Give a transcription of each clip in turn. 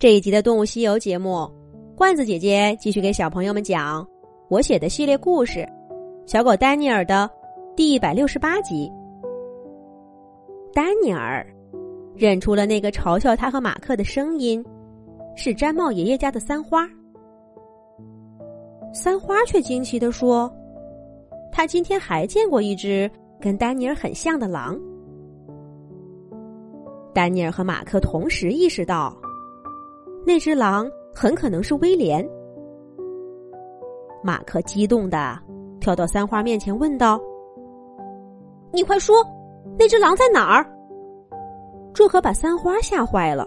这一集的《动物西游》节目，罐子姐姐继续给小朋友们讲我写的系列故事《小狗丹尼尔》的第一百六十八集。丹尼尔认出了那个嘲笑他和马克的声音，是毡帽爷爷家的三花。三花却惊奇的说：“他今天还见过一只跟丹尼尔很像的狼。”丹尼尔和马克同时意识到，那只狼很可能是威廉。马克激动的跳到三花面前，问道：“你快说，那只狼在哪儿？”这可把三花吓坏了，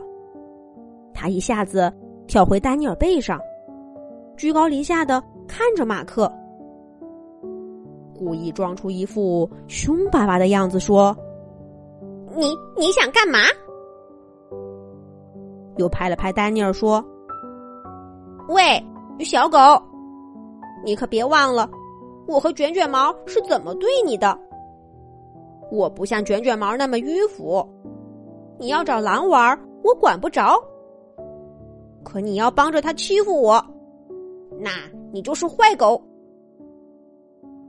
他一下子跳回丹尼尔背上，居高临下的看着马克，故意装出一副凶巴巴的样子，说。你你想干嘛？又拍了拍丹尼尔说：“喂，小狗，你可别忘了，我和卷卷毛是怎么对你的。我不像卷卷毛那么迂腐，你要找狼玩，我管不着。可你要帮着他欺负我，那你就是坏狗。”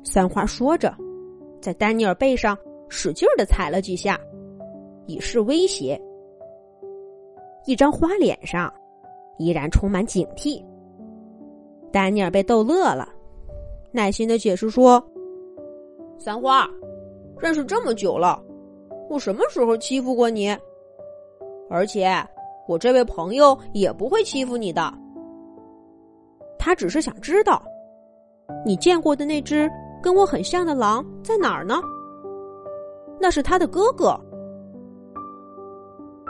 三花说着，在丹尼尔背上使劲的踩了几下。以示威胁，一张花脸上依然充满警惕。丹尼尔被逗乐了，耐心的解释说：“三花，认识这么久了，我什么时候欺负过你？而且我这位朋友也不会欺负你的。他只是想知道，你见过的那只跟我很像的狼在哪儿呢？那是他的哥哥。”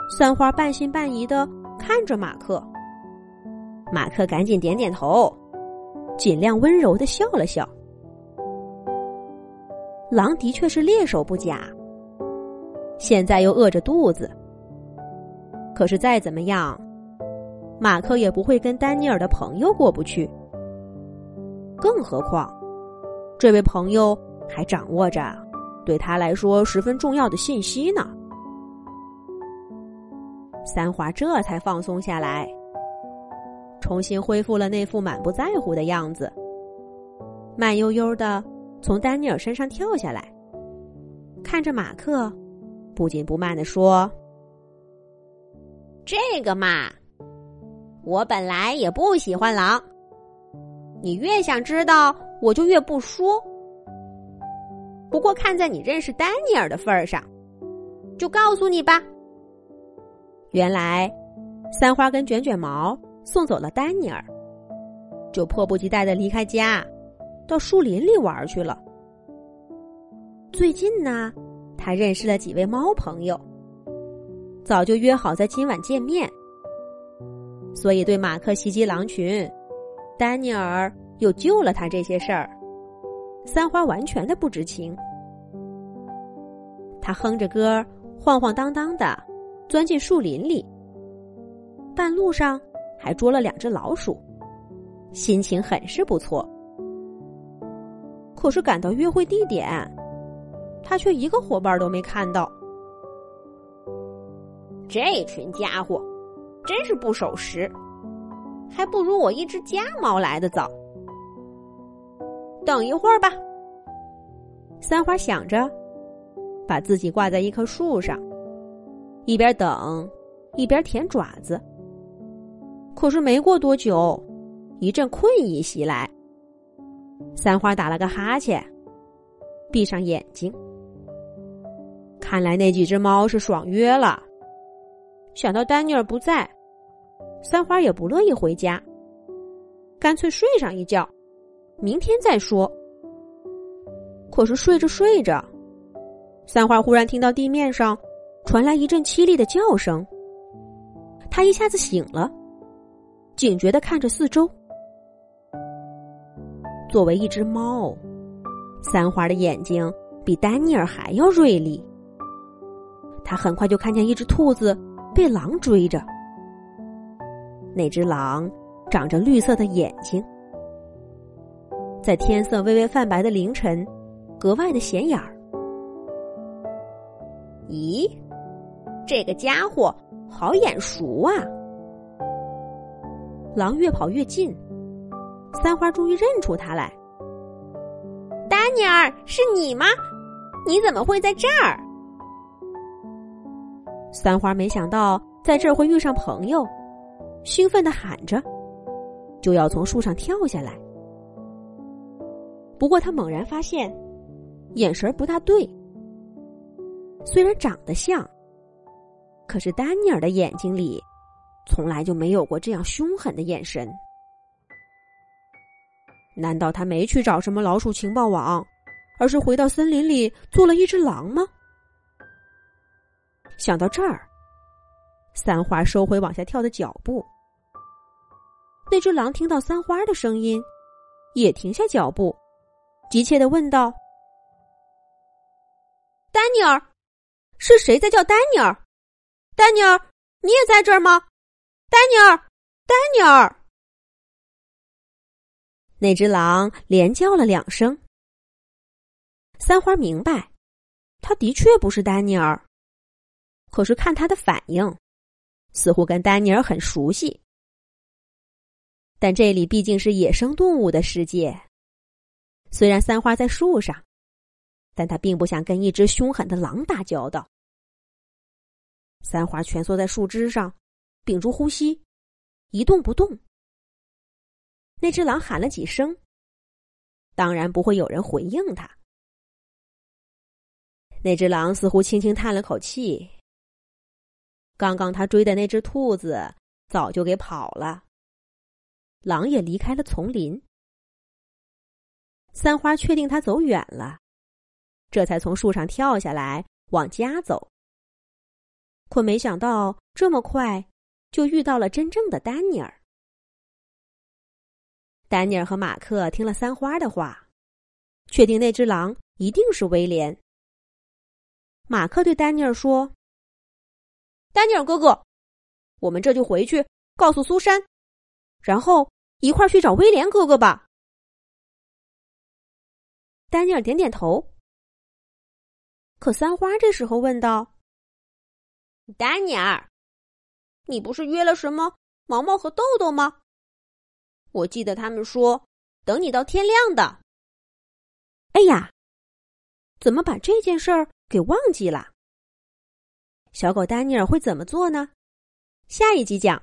三花半信半疑的看着马克，马克赶紧点点头，尽量温柔的笑了笑。狼的确是猎手不假，现在又饿着肚子。可是再怎么样，马克也不会跟丹尼尔的朋友过不去。更何况，这位朋友还掌握着对他来说十分重要的信息呢。三花这才放松下来，重新恢复了那副满不在乎的样子，慢悠悠的从丹尼尔身上跳下来，看着马克，不紧不慢的说：“这个嘛，我本来也不喜欢狼，你越想知道，我就越不说。不过看在你认识丹尼尔的份儿上，就告诉你吧。”原来，三花跟卷卷毛送走了丹尼尔，就迫不及待的离开家，到树林里玩去了。最近呢，他认识了几位猫朋友，早就约好在今晚见面。所以，对马克袭击狼群，丹尼尔又救了他这些事儿，三花完全的不知情。他哼着歌，晃晃荡荡的。钻进树林里，半路上还捉了两只老鼠，心情很是不错。可是赶到约会地点，他却一个伙伴都没看到。这群家伙真是不守时，还不如我一只家猫来的早。等一会儿吧，三花想着，把自己挂在一棵树上。一边等，一边舔爪子。可是没过多久，一阵困意袭来。三花打了个哈欠，闭上眼睛。看来那几只猫是爽约了。想到丹尼尔不在，三花也不乐意回家，干脆睡上一觉，明天再说。可是睡着睡着，三花忽然听到地面上。传来一阵凄厉的叫声，他一下子醒了，警觉的看着四周。作为一只猫，三花的眼睛比丹尼尔还要锐利。他很快就看见一只兔子被狼追着，那只狼长着绿色的眼睛，在天色微微泛白的凌晨，格外的显眼儿。咦？这个家伙好眼熟啊！狼越跑越近，三花终于认出他来。丹尼尔，是你吗？你怎么会在这儿？三花没想到在这儿会遇上朋友，兴奋的喊着，就要从树上跳下来。不过他猛然发现，眼神不大对。虽然长得像，可是丹尼尔的眼睛里，从来就没有过这样凶狠的眼神。难道他没去找什么老鼠情报网，而是回到森林里做了一只狼吗？想到这儿，三花收回往下跳的脚步。那只狼听到三花的声音，也停下脚步，急切的问道：“丹尼尔，是谁在叫丹尼尔？丹尼尔，你也在这儿吗？丹尼尔，丹尼尔！”那只狼连叫了两声。三花明白，他的确不是丹尼尔。可是看他的反应，似乎跟丹尼尔很熟悉。但这里毕竟是野生动物的世界，虽然三花在树上，但他并不想跟一只凶狠的狼打交道。三花蜷缩在树枝上，屏住呼吸，一动不动。那只狼喊了几声，当然不会有人回应他。那只狼似乎轻轻叹了口气。刚刚他追的那只兔子早就给跑了，狼也离开了丛林。三花确定他走远了，这才从树上跳下来往家走。可没想到这么快就遇到了真正的丹尼尔。丹尼尔和马克听了三花的话，确定那只狼一定是威廉。马克对丹尼尔说。丹尼尔哥哥，我们这就回去告诉苏珊，然后一块儿去找威廉哥哥吧。丹尼尔点点头。可三花这时候问道：“丹尼尔，你不是约了什么毛毛和豆豆吗？我记得他们说等你到天亮的。哎呀，怎么把这件事儿给忘记了？”小狗丹尼尔会怎么做呢？下一集讲。